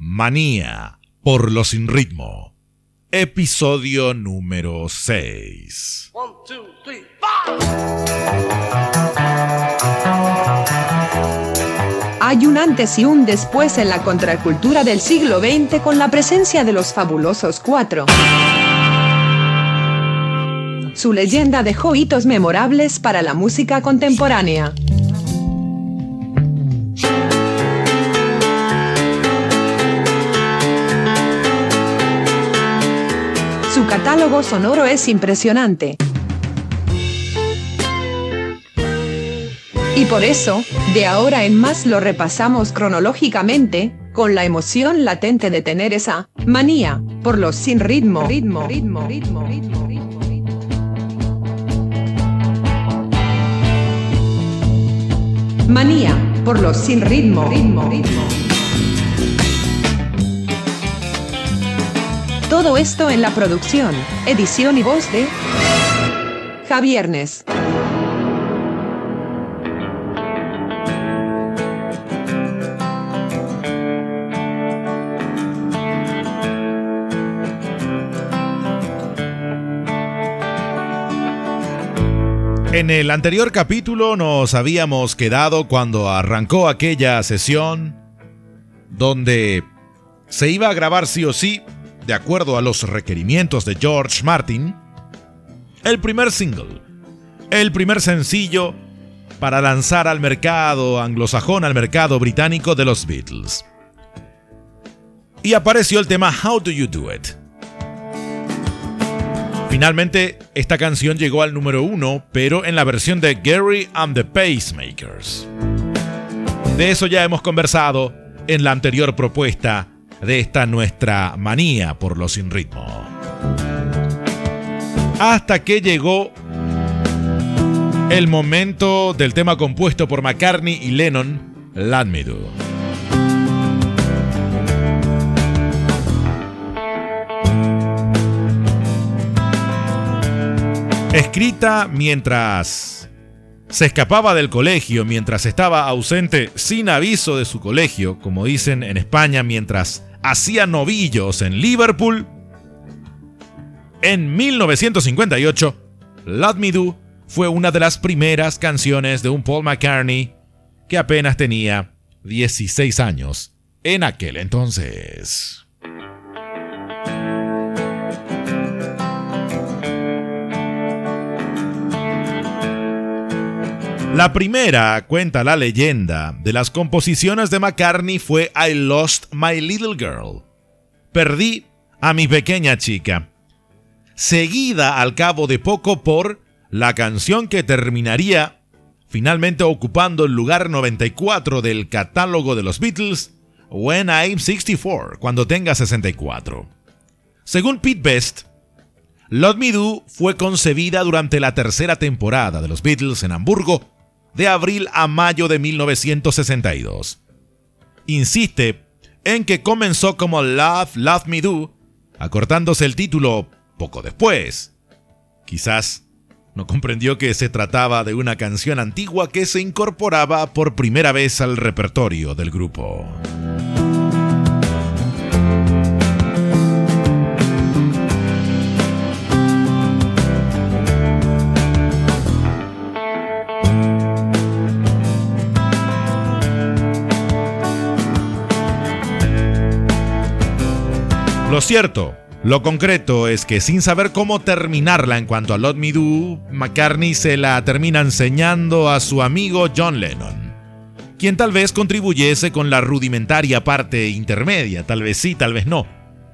Manía por lo sin ritmo. Episodio número 6. Hay un antes y un después en la contracultura del siglo XX con la presencia de los fabulosos cuatro. Su leyenda dejó hitos memorables para la música contemporánea. Catálogo sonoro es impresionante. Y por eso, de ahora en más lo repasamos cronológicamente, con la emoción latente de tener esa manía por los sin ritmo, ritmo, ritmo, ritmo, ritmo, ritmo. Manía por los sin ritmo, ritmo, ritmo. Todo esto en la producción, edición y voz de Javiernes. En el anterior capítulo nos habíamos quedado cuando arrancó aquella sesión donde se iba a grabar sí o sí, de acuerdo a los requerimientos de George Martin, el primer single, el primer sencillo para lanzar al mercado anglosajón, al mercado británico de los Beatles. Y apareció el tema How Do You Do It? Finalmente, esta canción llegó al número uno, pero en la versión de Gary and the Pacemakers. De eso ya hemos conversado en la anterior propuesta de esta nuestra manía por lo sin ritmo. Hasta que llegó el momento del tema compuesto por McCartney y Lennon, Let. Escrita mientras se escapaba del colegio, mientras estaba ausente sin aviso de su colegio, como dicen en España, mientras hacía novillos en Liverpool. En 1958, Let Me Do fue una de las primeras canciones de un Paul McCartney que apenas tenía 16 años en aquel entonces. La primera, cuenta la leyenda, de las composiciones de McCartney fue I Lost My Little Girl. Perdí a mi pequeña chica. Seguida al cabo de poco por la canción que terminaría finalmente ocupando el lugar 94 del catálogo de los Beatles, When I'm 64, cuando tenga 64. Según Pete Best, Let Me Do fue concebida durante la tercera temporada de los Beatles en Hamburgo de abril a mayo de 1962. Insiste en que comenzó como Love, Love Me Do, acortándose el título poco después. Quizás no comprendió que se trataba de una canción antigua que se incorporaba por primera vez al repertorio del grupo. Lo cierto, lo concreto es que sin saber cómo terminarla en cuanto a Lot Me Do, McCartney se la termina enseñando a su amigo John Lennon, quien tal vez contribuyese con la rudimentaria parte intermedia, tal vez sí, tal vez no.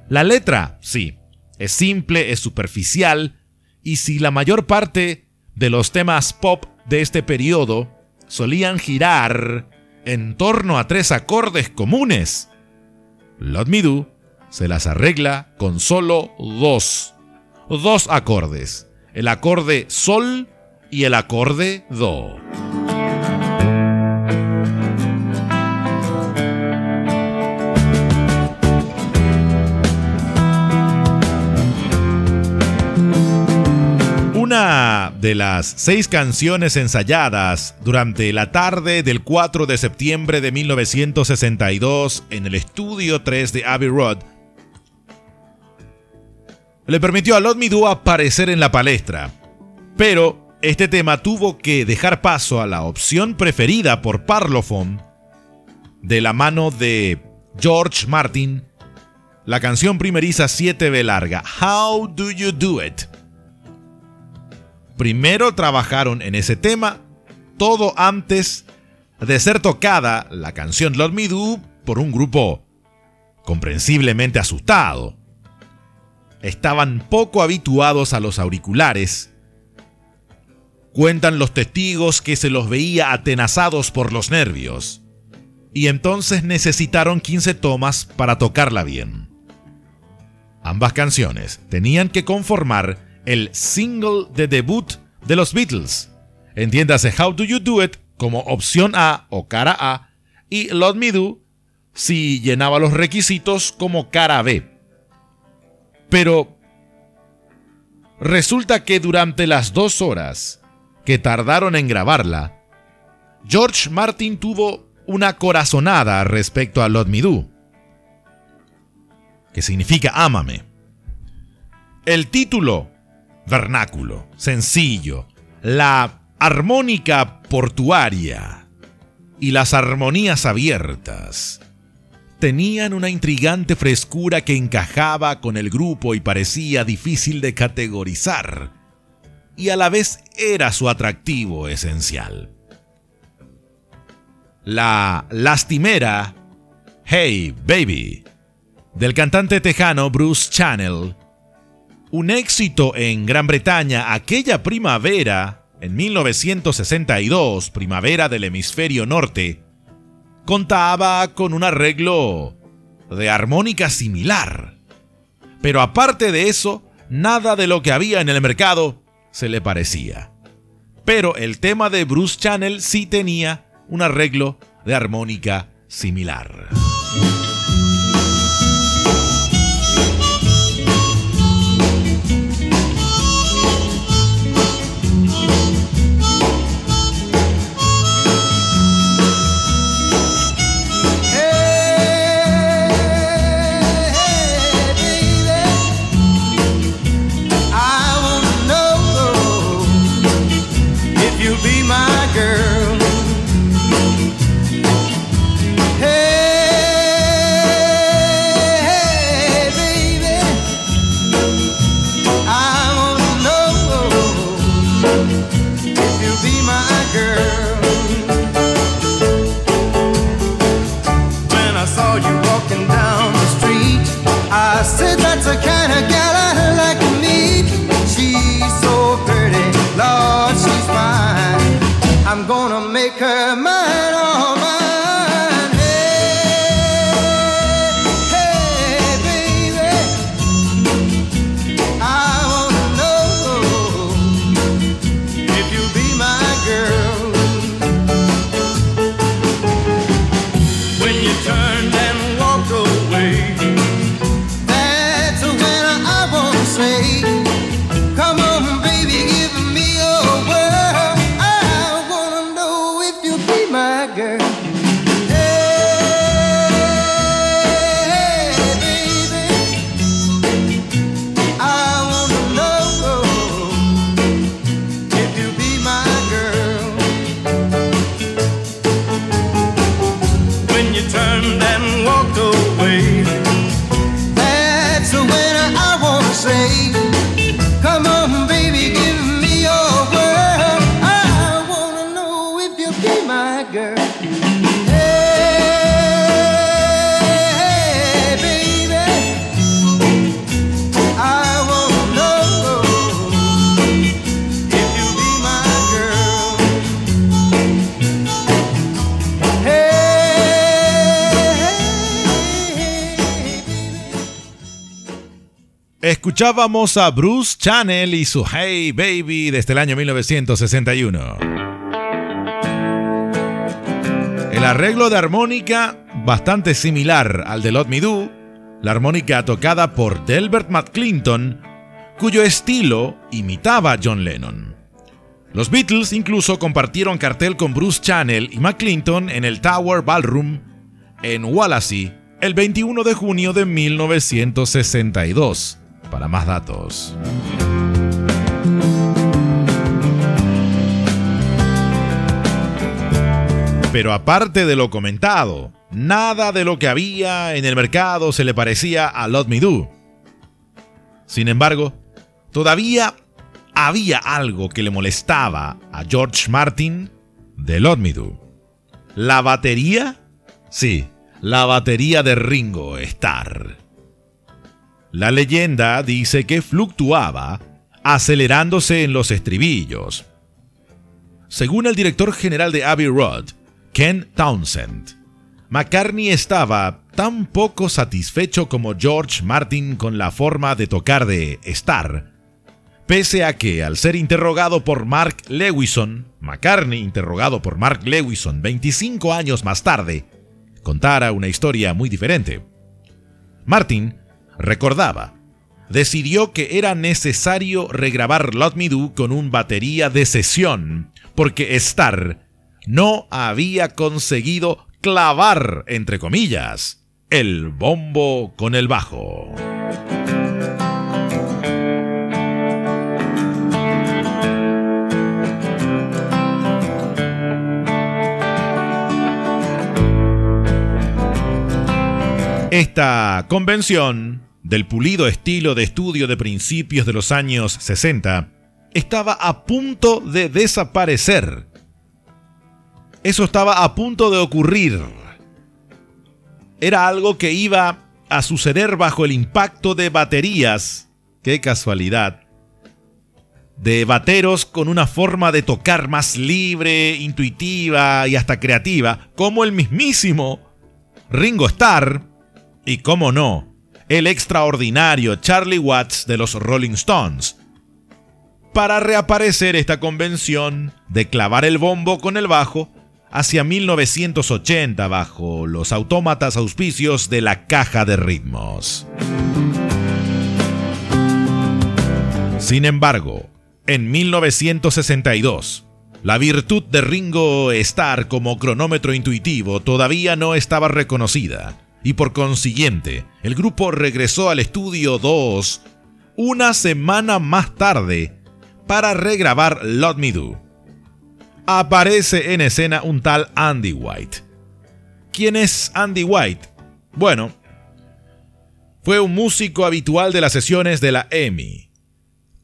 La letra, sí, es simple, es superficial, y si la mayor parte de los temas pop de este periodo solían girar en torno a tres acordes comunes, Lot Me Do se las arregla con solo dos, dos acordes, el acorde Sol y el acorde Do. Una de las seis canciones ensayadas durante la tarde del 4 de septiembre de 1962 en el estudio 3 de Abbey Road le permitió a Lot Me Do aparecer en la palestra. Pero este tema tuvo que dejar paso a la opción preferida por Parlophone de la mano de George Martin, la canción primeriza 7B larga, How Do You Do It? Primero trabajaron en ese tema, todo antes de ser tocada la canción Love Me Do por un grupo comprensiblemente asustado. Estaban poco habituados a los auriculares. Cuentan los testigos que se los veía atenazados por los nervios. Y entonces necesitaron 15 tomas para tocarla bien. Ambas canciones tenían que conformar el single de debut de los Beatles. Entiéndase How Do You Do It como opción A o cara A y Let Me Do si llenaba los requisitos como cara B. Pero resulta que durante las dos horas que tardaron en grabarla, George Martin tuvo una corazonada respecto a Let Me que significa ámame. El título vernáculo, sencillo, la armónica portuaria y las armonías abiertas tenían una intrigante frescura que encajaba con el grupo y parecía difícil de categorizar, y a la vez era su atractivo esencial. La lastimera Hey Baby del cantante tejano Bruce Channel un éxito en Gran Bretaña aquella primavera, en 1962, primavera del hemisferio norte, contaba con un arreglo de armónica similar. Pero aparte de eso, nada de lo que había en el mercado se le parecía. Pero el tema de Bruce Channel sí tenía un arreglo de armónica similar. Escuchábamos a Bruce Channel y su Hey Baby desde el año 1961. El arreglo de armónica, bastante similar al de Lot Me Do, la armónica tocada por Delbert McClinton, cuyo estilo imitaba a John Lennon. Los Beatles incluso compartieron cartel con Bruce Channel y McClinton en el Tower Ballroom en Wallasey el 21 de junio de 1962. Para más datos. Pero aparte de lo comentado, nada de lo que había en el mercado se le parecía a Lot Me Do. Sin embargo, todavía había algo que le molestaba a George Martin de Lot Me Do. ¿La batería? Sí, la batería de Ringo Starr. La leyenda dice que fluctuaba, acelerándose en los estribillos. Según el director general de Abbey Road, Ken Townsend, McCartney estaba tan poco satisfecho como George Martin con la forma de tocar de Starr, pese a que al ser interrogado por Mark Lewison, McCartney interrogado por Mark Lewison 25 años más tarde, contara una historia muy diferente. Martin recordaba, decidió que era necesario regrabar Lot Me Do con un batería de sesión, porque Starr no había conseguido clavar, entre comillas, el bombo con el bajo. Esta convención, del pulido estilo de estudio de principios de los años 60, estaba a punto de desaparecer. Eso estaba a punto de ocurrir. Era algo que iba a suceder bajo el impacto de baterías. Qué casualidad. De bateros con una forma de tocar más libre, intuitiva y hasta creativa, como el mismísimo Ringo Starr y cómo no, el extraordinario Charlie Watts de los Rolling Stones. Para reaparecer esta convención de clavar el bombo con el bajo hacia 1980 bajo los autómatas auspicios de la caja de ritmos. Sin embargo, en 1962, la virtud de Ringo Starr como cronómetro intuitivo todavía no estaba reconocida y por consiguiente el grupo regresó al estudio 2 una semana más tarde para regrabar Lot Me Do. Aparece en escena un tal Andy White. ¿Quién es Andy White? Bueno, fue un músico habitual de las sesiones de la EMI.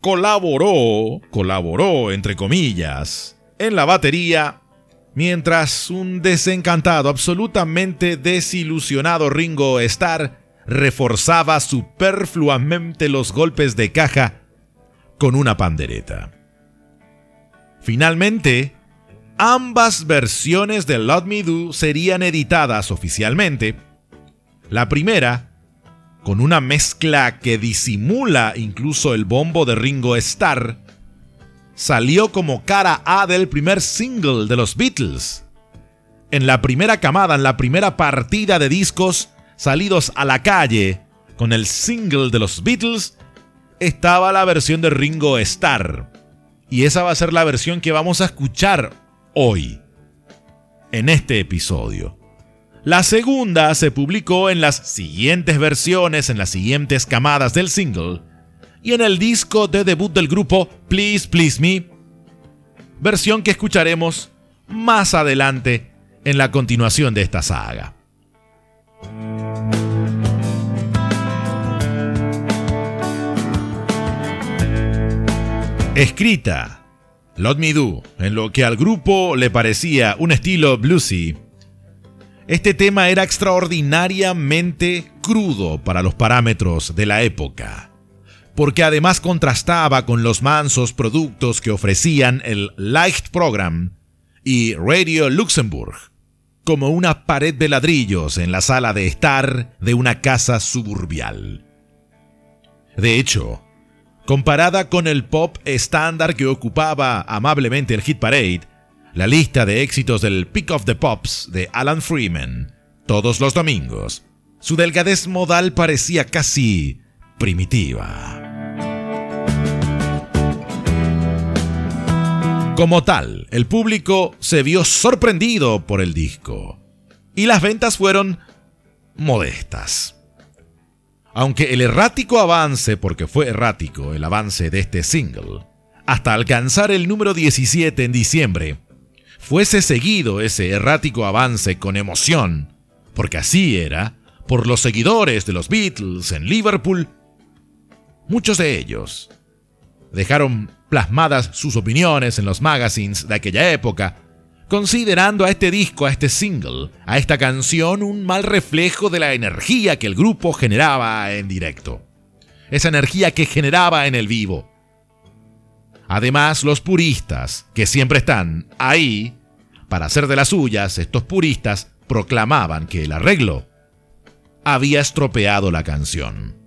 Colaboró, colaboró entre comillas, en la batería Mientras un desencantado, absolutamente desilusionado Ringo Starr reforzaba superfluamente los golpes de caja con una pandereta. Finalmente, ambas versiones de Lot Me Do serían editadas oficialmente. La primera, con una mezcla que disimula incluso el bombo de Ringo Starr, salió como cara A del primer single de los Beatles. En la primera camada, en la primera partida de discos salidos a la calle con el single de los Beatles, estaba la versión de Ringo Starr. Y esa va a ser la versión que vamos a escuchar hoy, en este episodio. La segunda se publicó en las siguientes versiones, en las siguientes camadas del single, y en el disco de debut del grupo Please Please Me, versión que escucharemos más adelante en la continuación de esta saga. Escrita, Lot Me Do, en lo que al grupo le parecía un estilo bluesy, este tema era extraordinariamente crudo para los parámetros de la época porque además contrastaba con los mansos productos que ofrecían el Light Program y Radio Luxembourg, como una pared de ladrillos en la sala de estar de una casa suburbial. De hecho, comparada con el pop estándar que ocupaba amablemente el Hit Parade, la lista de éxitos del Pick of the Pops de Alan Freeman, todos los domingos, su delgadez modal parecía casi primitiva. Como tal, el público se vio sorprendido por el disco y las ventas fueron modestas. Aunque el errático avance, porque fue errático el avance de este single, hasta alcanzar el número 17 en diciembre, fuese seguido ese errático avance con emoción, porque así era, por los seguidores de los Beatles en Liverpool, muchos de ellos dejaron plasmadas sus opiniones en los magazines de aquella época, considerando a este disco, a este single, a esta canción un mal reflejo de la energía que el grupo generaba en directo. Esa energía que generaba en el vivo. Además, los puristas, que siempre están ahí para hacer de las suyas, estos puristas proclamaban que el arreglo había estropeado la canción.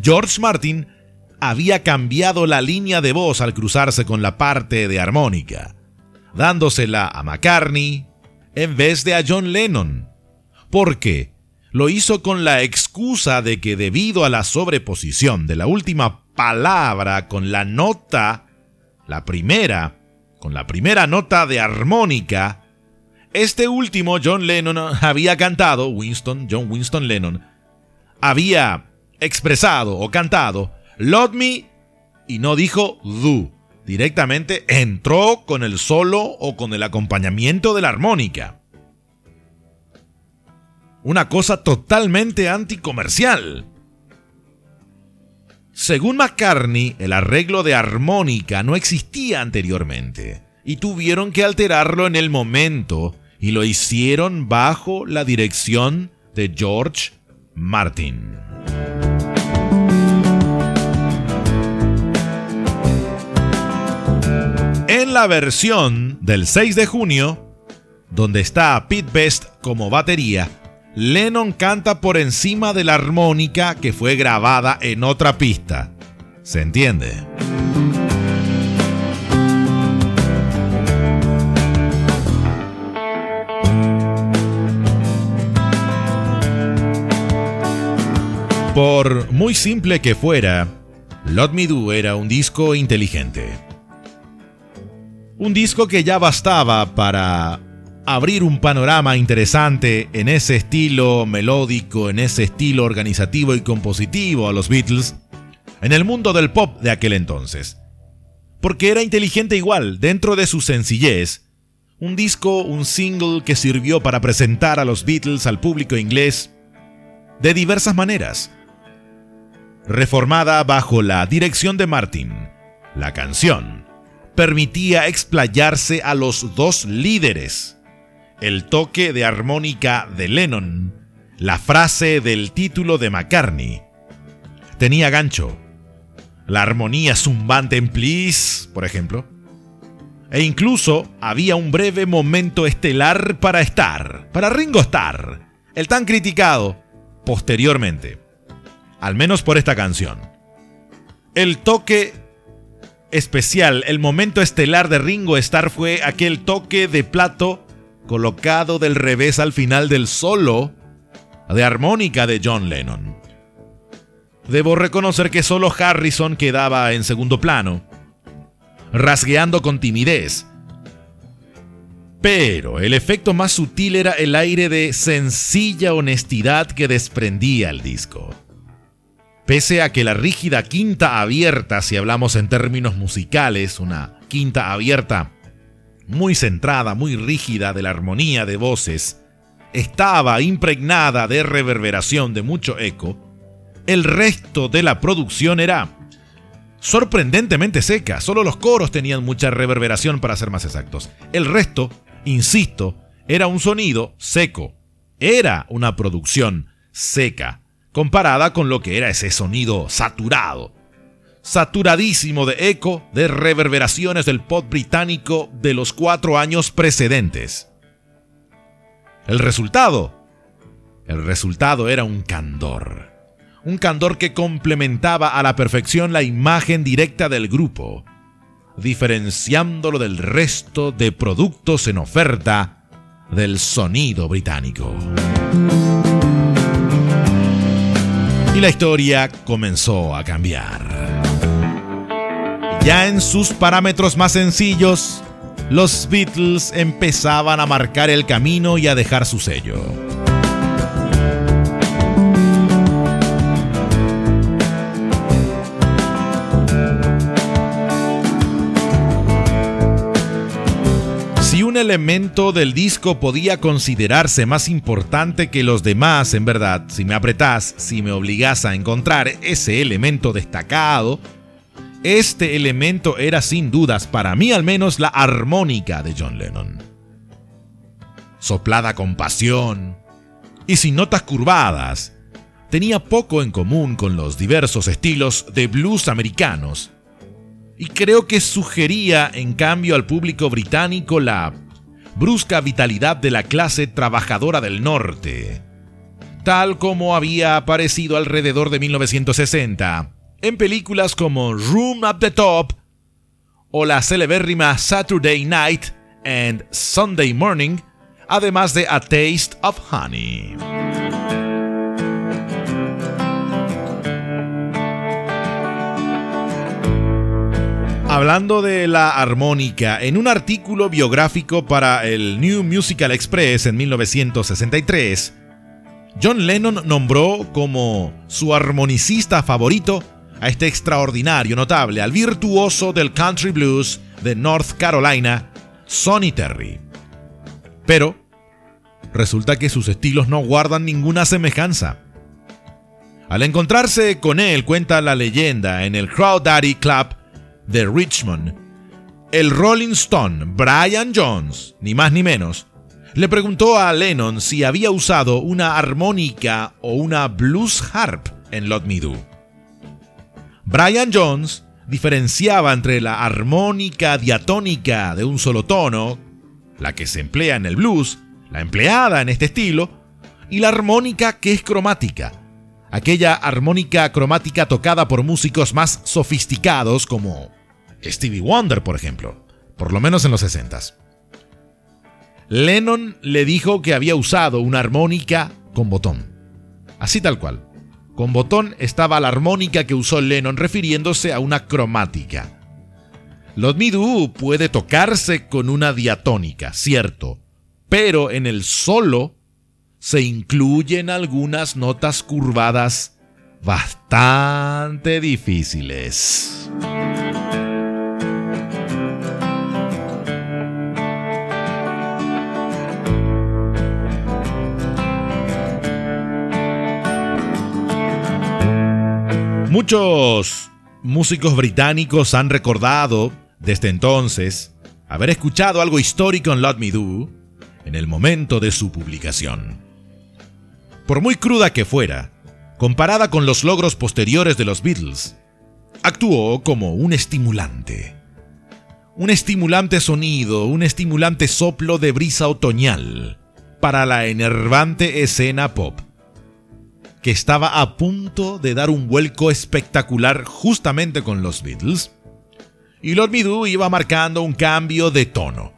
George Martin había cambiado la línea de voz al cruzarse con la parte de armónica dándosela a McCartney en vez de a John Lennon. porque Lo hizo con la excusa de que debido a la sobreposición de la última palabra con la nota, la primera, con la primera nota de armónica, este último John Lennon había cantado, Winston, John Winston Lennon, había expresado o cantado Love Me y no dijo Do directamente entró con el solo o con el acompañamiento de la armónica. Una cosa totalmente anticomercial. Según McCartney, el arreglo de armónica no existía anteriormente y tuvieron que alterarlo en el momento y lo hicieron bajo la dirección de George Martin. La versión del 6 de junio, donde está Pete Best como batería, Lennon canta por encima de la armónica que fue grabada en otra pista. ¿Se entiende? Por muy simple que fuera, Lot Me Do era un disco inteligente. Un disco que ya bastaba para abrir un panorama interesante en ese estilo melódico, en ese estilo organizativo y compositivo a los Beatles, en el mundo del pop de aquel entonces. Porque era inteligente igual, dentro de su sencillez, un disco, un single que sirvió para presentar a los Beatles al público inglés de diversas maneras. Reformada bajo la dirección de Martin, la canción permitía explayarse a los dos líderes. El toque de armónica de Lennon, la frase del título de McCartney. Tenía gancho. La armonía zumbante en Please, por ejemplo. E incluso había un breve momento estelar para estar, para Ringo Starr, el tan criticado posteriormente, al menos por esta canción. El toque especial, el momento estelar de Ringo Starr fue aquel toque de plato colocado del revés al final del solo de armónica de John Lennon. Debo reconocer que solo Harrison quedaba en segundo plano, rasgueando con timidez. Pero el efecto más sutil era el aire de sencilla honestidad que desprendía el disco. Pese a que la rígida quinta abierta, si hablamos en términos musicales, una quinta abierta muy centrada, muy rígida de la armonía de voces, estaba impregnada de reverberación, de mucho eco, el resto de la producción era sorprendentemente seca. Solo los coros tenían mucha reverberación para ser más exactos. El resto, insisto, era un sonido seco. Era una producción seca comparada con lo que era ese sonido saturado, saturadísimo de eco de reverberaciones del pop británico de los cuatro años precedentes. El resultado, el resultado era un candor, un candor que complementaba a la perfección la imagen directa del grupo, diferenciándolo del resto de productos en oferta del sonido británico. Y la historia comenzó a cambiar. Ya en sus parámetros más sencillos, los Beatles empezaban a marcar el camino y a dejar su sello. Elemento del disco podía considerarse más importante que los demás, en verdad, si me apretás, si me obligás a encontrar ese elemento destacado, este elemento era sin dudas, para mí al menos, la armónica de John Lennon. Soplada con pasión y sin notas curvadas, tenía poco en común con los diversos estilos de blues americanos, y creo que sugería en cambio al público británico la brusca vitalidad de la clase trabajadora del norte, tal como había aparecido alrededor de 1960 en películas como Room at the Top o la celebérrima Saturday Night and Sunday Morning, además de A Taste of Honey. Hablando de la armónica, en un artículo biográfico para el New Musical Express en 1963, John Lennon nombró como su armonicista favorito a este extraordinario notable, al virtuoso del country blues de North Carolina, Sonny Terry. Pero resulta que sus estilos no guardan ninguna semejanza. Al encontrarse con él, cuenta la leyenda, en el Daddy Club de Richmond, el Rolling Stone Brian Jones, ni más ni menos, le preguntó a Lennon si había usado una armónica o una blues harp en Lot Me Do. Brian Jones diferenciaba entre la armónica diatónica de un solo tono, la que se emplea en el blues, la empleada en este estilo, y la armónica que es cromática, aquella armónica cromática tocada por músicos más sofisticados como Stevie Wonder, por ejemplo, por lo menos en los 60 Lennon le dijo que había usado una armónica con botón, así tal cual. Con botón estaba la armónica que usó Lennon refiriéndose a una cromática. Lot Me Do puede tocarse con una diatónica, cierto, pero en el solo se incluyen algunas notas curvadas bastante difíciles. Muchos músicos británicos han recordado desde entonces haber escuchado algo histórico en Let Me Do en el momento de su publicación. Por muy cruda que fuera, comparada con los logros posteriores de los Beatles, actuó como un estimulante. Un estimulante sonido, un estimulante soplo de brisa otoñal para la enervante escena pop que estaba a punto de dar un vuelco espectacular justamente con los Beatles, y Lord Midou iba marcando un cambio de tono.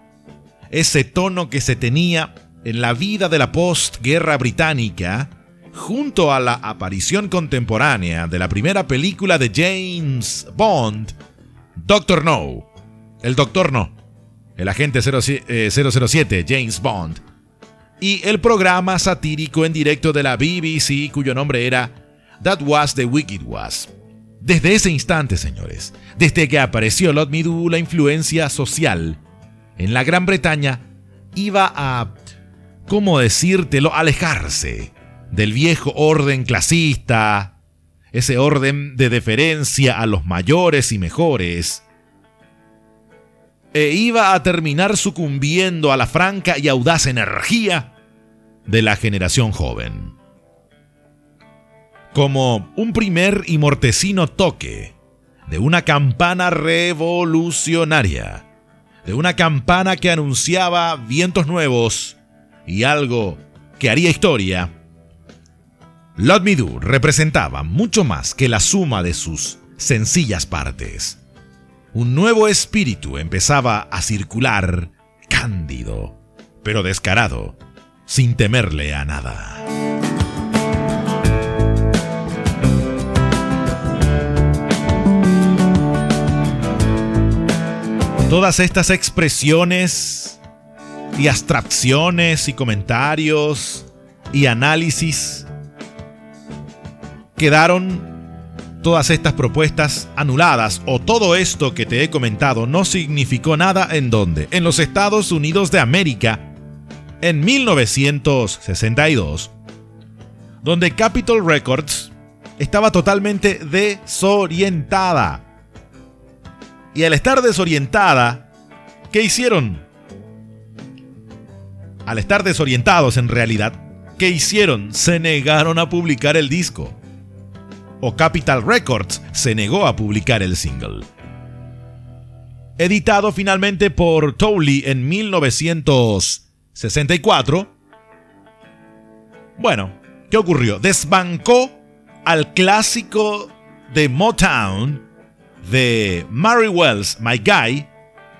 Ese tono que se tenía en la vida de la postguerra británica, junto a la aparición contemporánea de la primera película de James Bond, Doctor No, el Doctor No, el agente 007 eh, James Bond, y el programa satírico en directo de la BBC cuyo nombre era That Was the Wicked Was. Desde ese instante, señores, desde que apareció Lot Me Do, la influencia social en la Gran Bretaña iba a, ¿cómo decírtelo?, alejarse del viejo orden clasista, ese orden de deferencia a los mayores y mejores, e iba a terminar sucumbiendo a la franca y audaz energía de la generación joven. Como un primer y mortecino toque de una campana revolucionaria, de una campana que anunciaba vientos nuevos y algo que haría historia, Lot Me representaba mucho más que la suma de sus sencillas partes. Un nuevo espíritu empezaba a circular, cándido, pero descarado, sin temerle a nada. Todas estas expresiones y abstracciones y comentarios y análisis quedaron todas estas propuestas anuladas o todo esto que te he comentado no significó nada en donde? En los Estados Unidos de América, en 1962, donde Capitol Records estaba totalmente desorientada y al estar desorientada, ¿qué hicieron? Al estar desorientados en realidad, ¿qué hicieron? Se negaron a publicar el disco. O Capital Records se negó a publicar el single. Editado finalmente por Tolley en 1964. Bueno, ¿qué ocurrió? Desbancó al clásico de Motown de Mary Wells, My Guy.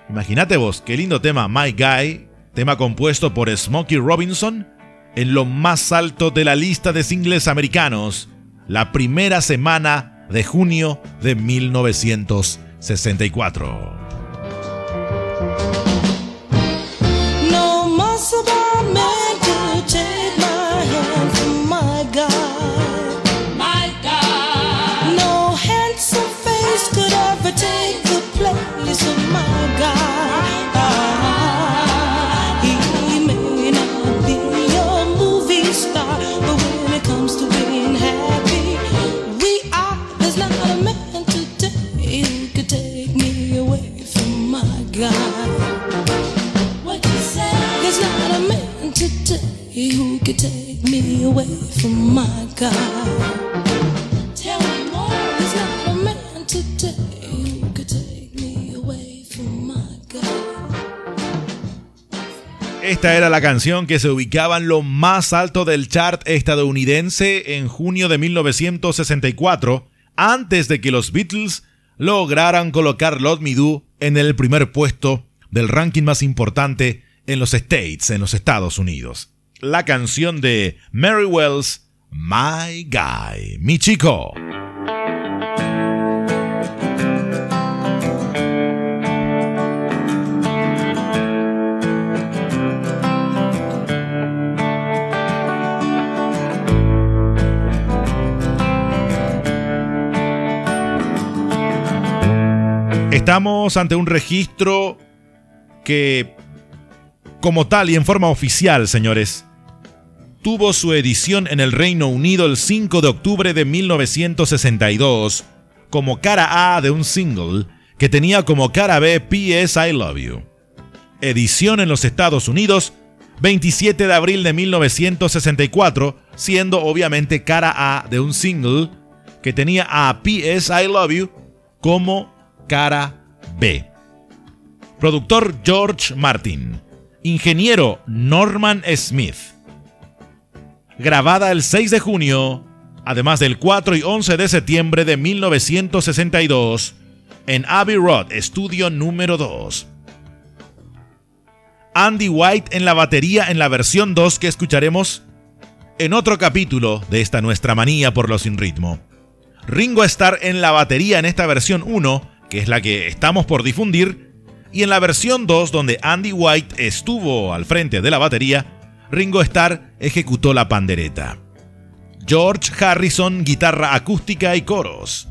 Imagínate vos, qué lindo tema, My Guy, tema compuesto por Smokey Robinson, en lo más alto de la lista de singles americanos, la primera semana de junio de 1964. Esta era la canción que se ubicaba en lo más alto del chart estadounidense en junio de 1964, antes de que los Beatles lograran colocar Lot Me Do en el primer puesto del ranking más importante en los States, en los Estados Unidos. La canción de Mary Wells, My Guy, mi chico. Estamos ante un registro que, como tal y en forma oficial, señores, tuvo su edición en el Reino Unido el 5 de octubre de 1962 como cara A de un single que tenía como cara B PS I Love You. Edición en los Estados Unidos 27 de abril de 1964, siendo obviamente cara A de un single que tenía a PS I Love You como cara B. Productor George Martin. Ingeniero Norman Smith. Grabada el 6 de junio, además del 4 y 11 de septiembre de 1962, en Abbey Road, estudio número 2. Andy White en la batería en la versión 2 que escucharemos en otro capítulo de esta nuestra manía por lo sin ritmo. Ringo Starr en la batería en esta versión 1, que es la que estamos por difundir, y en la versión 2, donde Andy White estuvo al frente de la batería, Ringo Starr ejecutó la pandereta. George Harrison, guitarra acústica y coros.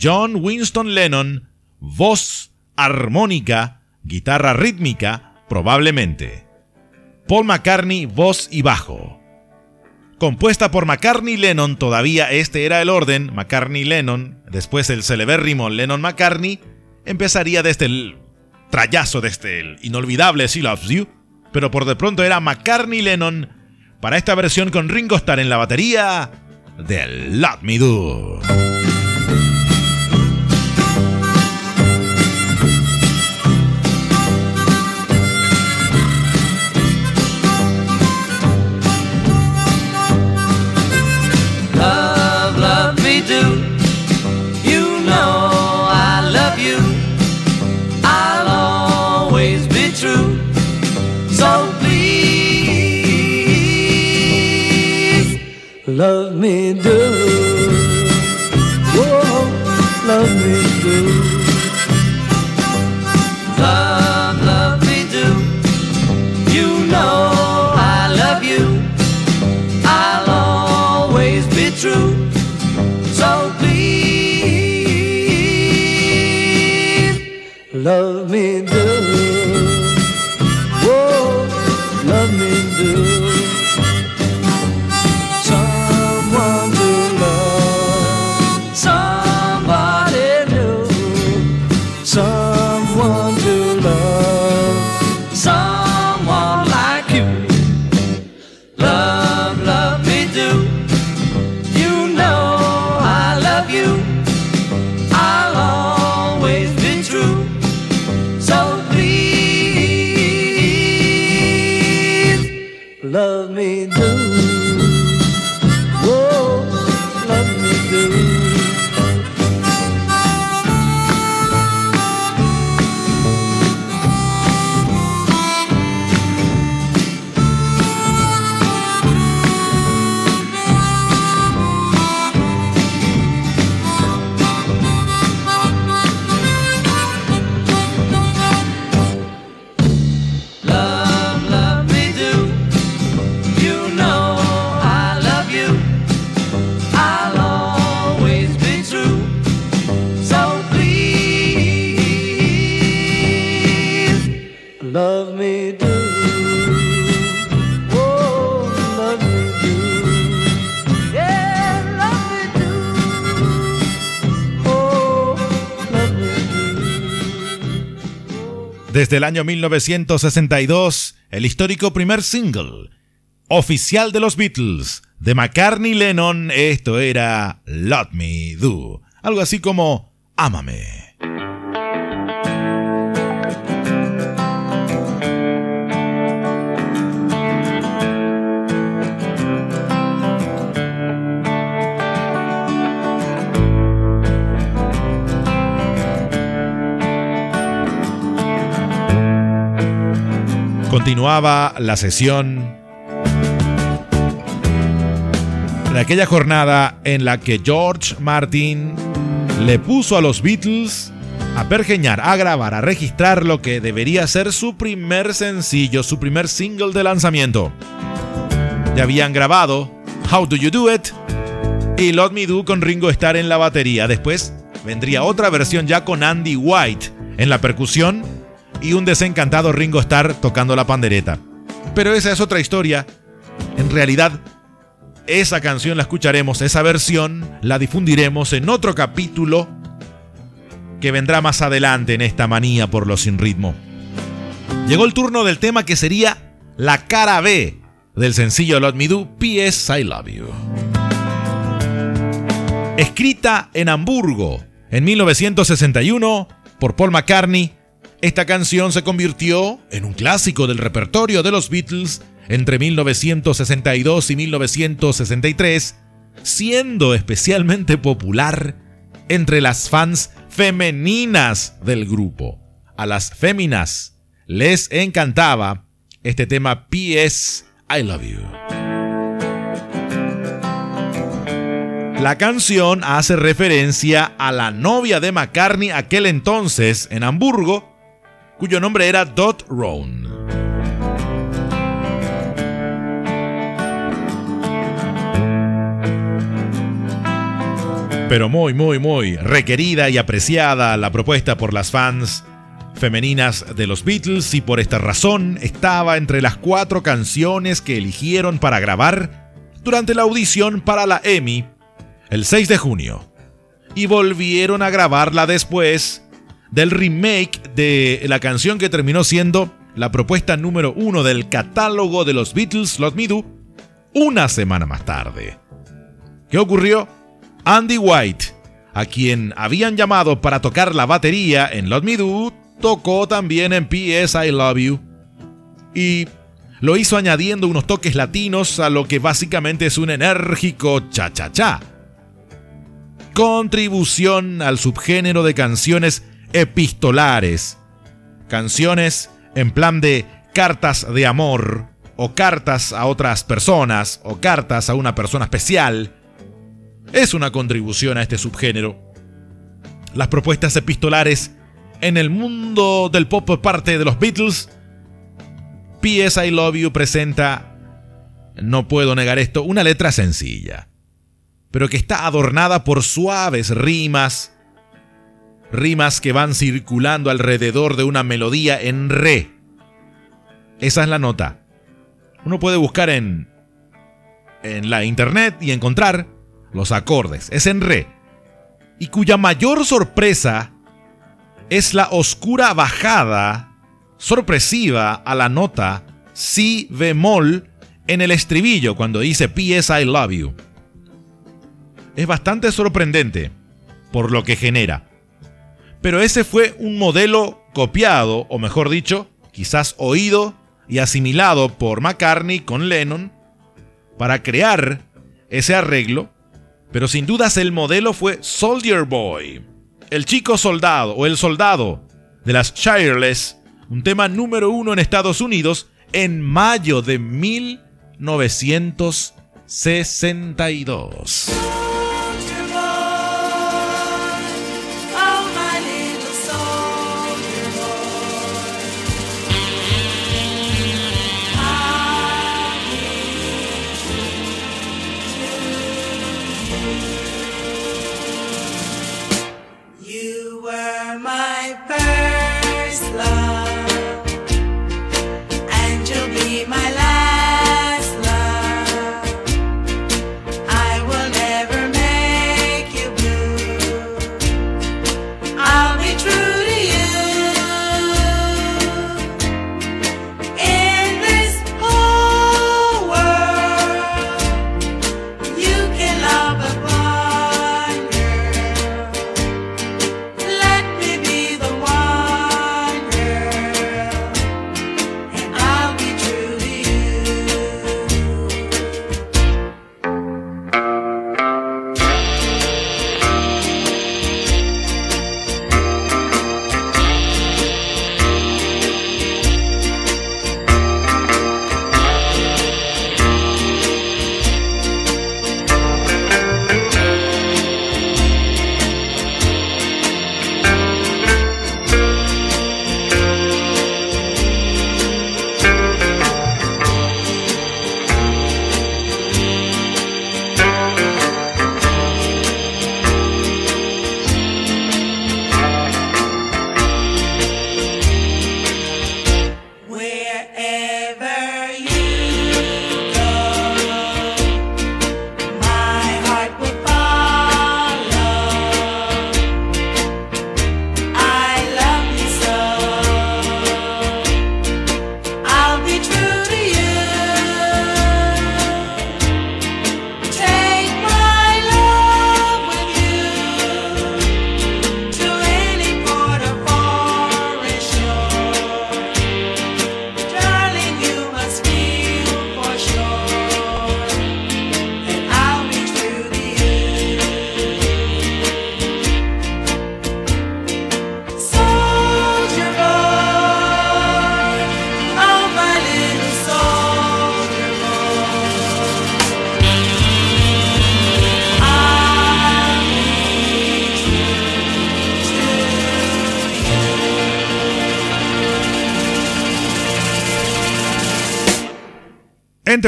John Winston Lennon, voz armónica, guitarra rítmica, probablemente. Paul McCartney, voz y bajo. Compuesta por McCartney Lennon, todavía este era el orden, McCartney Lennon, después el celebérrimo Lennon McCartney, empezaría desde el trayazo de este inolvidable She Loves You, pero por de pronto era McCartney Lennon para esta versión con Ringo Starr en la batería de Love Me Do. Me do. Oh, love me do. Love, love me do. You know I love you. I'll always be true. So please, love Desde el año 1962, el histórico primer single oficial de los Beatles, de McCartney Lennon, esto era Let Me Do, algo así como Ámame. Continuaba la sesión de aquella jornada en la que George Martin le puso a los Beatles a pergeñar, a grabar, a registrar lo que debería ser su primer sencillo, su primer single de lanzamiento. Ya habían grabado How Do You Do It y Let Me Do con Ringo Starr en la batería. Después vendría otra versión ya con Andy White en la percusión y un desencantado Ringo Starr tocando la pandereta. Pero esa es otra historia. En realidad, esa canción la escucharemos, esa versión la difundiremos en otro capítulo que vendrá más adelante en esta manía por lo sin ritmo. Llegó el turno del tema que sería la cara B del sencillo Let Me Do, P.S. I Love You. Escrita en Hamburgo en 1961 por Paul McCartney, esta canción se convirtió en un clásico del repertorio de los Beatles entre 1962 y 1963, siendo especialmente popular entre las fans femeninas del grupo. A las féminas les encantaba este tema PS I Love You. La canción hace referencia a la novia de McCartney aquel entonces en Hamburgo, cuyo nombre era Dot Roan. Pero muy, muy, muy requerida y apreciada la propuesta por las fans femeninas de los Beatles y por esta razón estaba entre las cuatro canciones que eligieron para grabar durante la audición para la Emmy el 6 de junio. Y volvieron a grabarla después del remake de la canción que terminó siendo la propuesta número uno del catálogo de los Beatles, Let Me Do, una semana más tarde. ¿Qué ocurrió? Andy White, a quien habían llamado para tocar la batería en Let Me Do, tocó también en PS I Love You. Y lo hizo añadiendo unos toques latinos a lo que básicamente es un enérgico cha-cha-cha. Contribución al subgénero de canciones epistolares. Canciones en plan de cartas de amor, o cartas a otras personas, o cartas a una persona especial, es una contribución a este subgénero. Las propuestas epistolares en el mundo del pop por parte de los Beatles, P.S. I Love You presenta, no puedo negar esto, una letra sencilla, pero que está adornada por suaves rimas, rimas que van circulando alrededor de una melodía en re. Esa es la nota. Uno puede buscar en, en la internet y encontrar los acordes. Es en re. Y cuya mayor sorpresa es la oscura bajada sorpresiva a la nota si bemol en el estribillo cuando dice P.S. I love you. Es bastante sorprendente por lo que genera. Pero ese fue un modelo copiado, o mejor dicho, quizás oído y asimilado por McCartney con Lennon para crear ese arreglo, pero sin dudas el modelo fue Soldier Boy el chico soldado o el soldado de las Shireless, un tema número uno en Estados Unidos en mayo de 1962.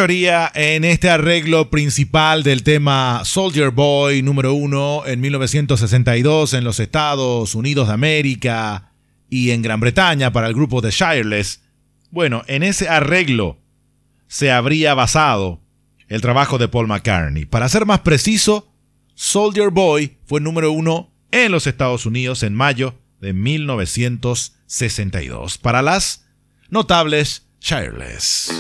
En este arreglo principal del tema Soldier Boy número uno en 1962 en los Estados Unidos de América y en Gran Bretaña para el grupo The Shireless, bueno, en ese arreglo se habría basado el trabajo de Paul McCartney. Para ser más preciso, Soldier Boy fue número uno en los Estados Unidos en mayo de 1962 para las notables Shireless.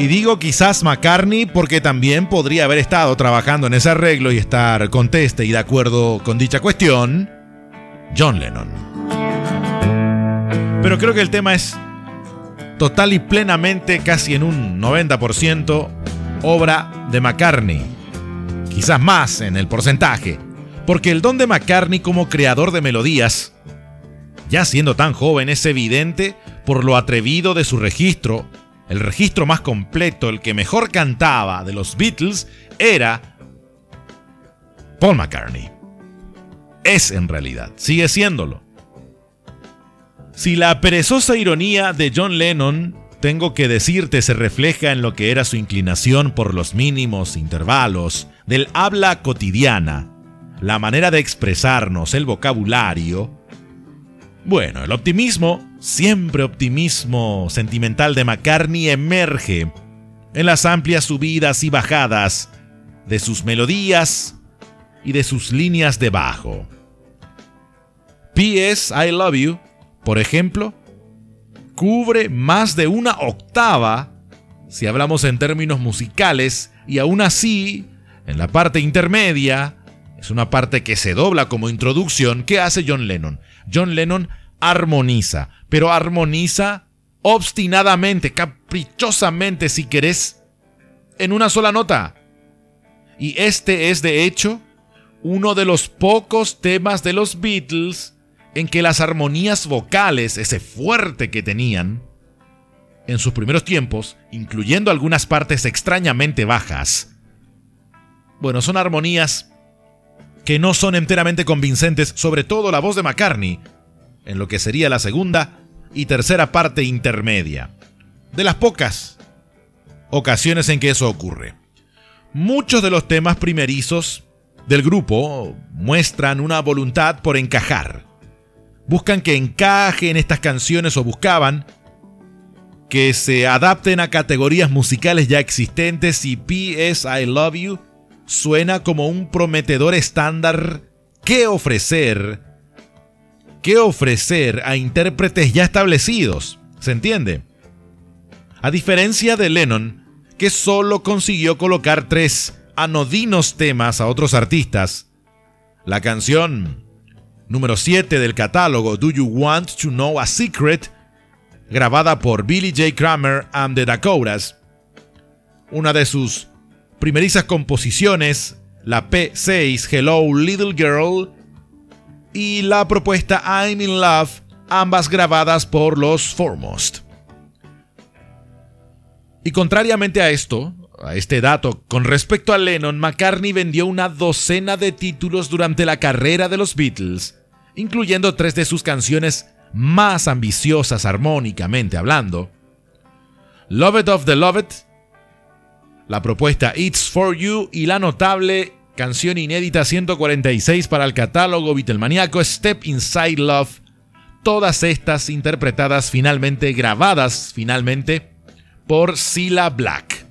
Y digo quizás McCartney porque también podría haber estado trabajando en ese arreglo y estar conteste y de acuerdo con dicha cuestión, John Lennon. Pero creo que el tema es total y plenamente, casi en un 90%, obra de McCartney. Quizás más en el porcentaje, porque el don de McCartney como creador de melodías, ya siendo tan joven, es evidente por lo atrevido de su registro, el registro más completo, el que mejor cantaba de los Beatles, era Paul McCartney. Es en realidad, sigue siéndolo. Si la perezosa ironía de John Lennon, tengo que decirte, se refleja en lo que era su inclinación por los mínimos intervalos del habla cotidiana, la manera de expresarnos, el vocabulario, bueno, el optimismo, siempre optimismo sentimental de McCartney emerge en las amplias subidas y bajadas de sus melodías y de sus líneas de bajo. P.S. I Love You, por ejemplo, cubre más de una octava si hablamos en términos musicales y aún así, en la parte intermedia, es una parte que se dobla como introducción. ¿Qué hace John Lennon? John Lennon armoniza, pero armoniza obstinadamente, caprichosamente si querés, en una sola nota. Y este es de hecho uno de los pocos temas de los Beatles en que las armonías vocales, ese fuerte que tenían, en sus primeros tiempos, incluyendo algunas partes extrañamente bajas, bueno, son armonías que no son enteramente convincentes, sobre todo la voz de McCartney, en lo que sería la segunda y tercera parte intermedia. De las pocas ocasiones en que eso ocurre. Muchos de los temas primerizos del grupo muestran una voluntad por encajar. Buscan que encajen estas canciones o buscaban que se adapten a categorías musicales ya existentes y P.S. I Love You suena como un prometedor estándar que ofrecer, que ofrecer a intérpretes ya establecidos, ¿se entiende? A diferencia de Lennon, que solo consiguió colocar tres anodinos temas a otros artistas. La canción número 7 del catálogo Do You Want to Know a Secret, grabada por Billy J. Kramer and the Dakotas, una de sus primerizas composiciones, la P6 Hello Little Girl y la propuesta I'm in Love, ambas grabadas por los Foremost. Y contrariamente a esto, a este dato, con respecto a Lennon, McCartney vendió una docena de títulos durante la carrera de los Beatles, incluyendo tres de sus canciones más ambiciosas armónicamente hablando. Love It of the Love It, la propuesta It's For You y la notable canción inédita 146 para el catálogo Beatlemaniaco Step Inside Love, todas estas interpretadas finalmente, grabadas finalmente por Cilla Black.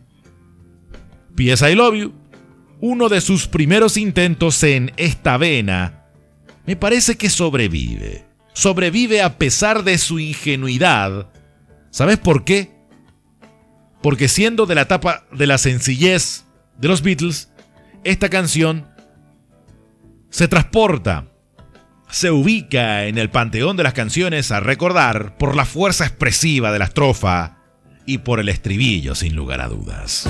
P.S. I Love You, uno de sus primeros intentos en esta vena, me parece que sobrevive. Sobrevive a pesar de su ingenuidad. ¿Sabes por qué? Porque siendo de la etapa de la sencillez de los Beatles, esta canción se transporta, se ubica en el panteón de las canciones a recordar por la fuerza expresiva de la estrofa y por el estribillo sin lugar a dudas.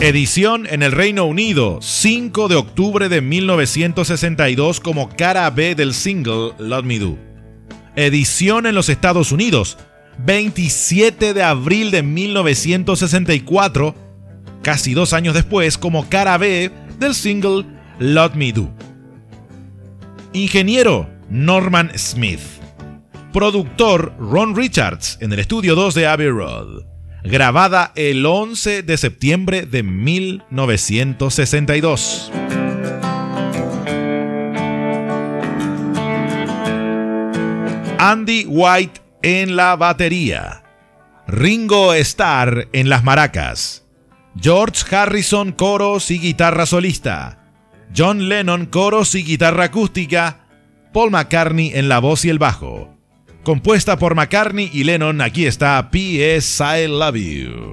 Edición en el Reino Unido, 5 de octubre de 1962 como cara B del single Love Me Do. Edición en los Estados Unidos, 27 de abril de 1964, casi dos años después como cara B del single Love Me Do. Ingeniero Norman Smith. Productor Ron Richards en el estudio 2 de Abbey Road grabada el 11 de septiembre de 1962. Andy White en la batería. Ringo Starr en las maracas. George Harrison coros y guitarra solista. John Lennon coros y guitarra acústica. Paul McCartney en la voz y el bajo compuesta por McCartney y Lennon. Aquí está P.S. I Love You.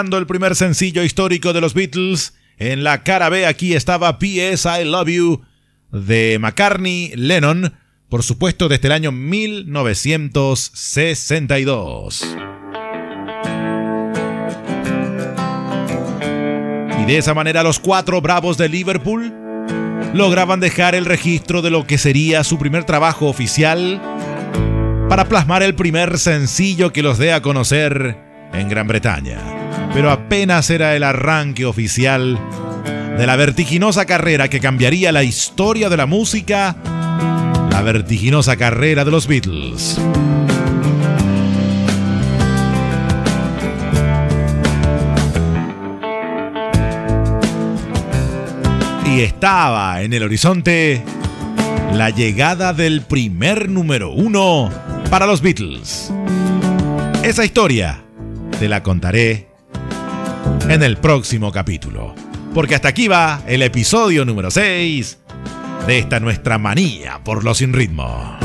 El primer sencillo histórico de los Beatles, en la cara B aquí estaba P.S. I Love You de McCartney Lennon, por supuesto desde el año 1962. Y de esa manera los cuatro bravos de Liverpool lograban dejar el registro de lo que sería su primer trabajo oficial para plasmar el primer sencillo que los dé a conocer en Gran Bretaña. Pero apenas era el arranque oficial de la vertiginosa carrera que cambiaría la historia de la música, la vertiginosa carrera de los Beatles. Y estaba en el horizonte la llegada del primer número uno para los Beatles. Esa historia te la contaré en el próximo capítulo. Porque hasta aquí va el episodio número 6 de esta nuestra manía por lo sin ritmo.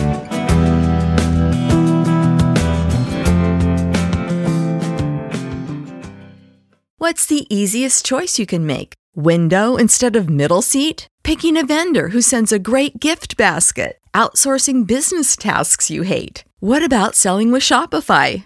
What's the easiest choice you can make? Window instead of middle seat? Picking a vendor who sends a great gift basket? Outsourcing business tasks you hate? What about selling with Shopify?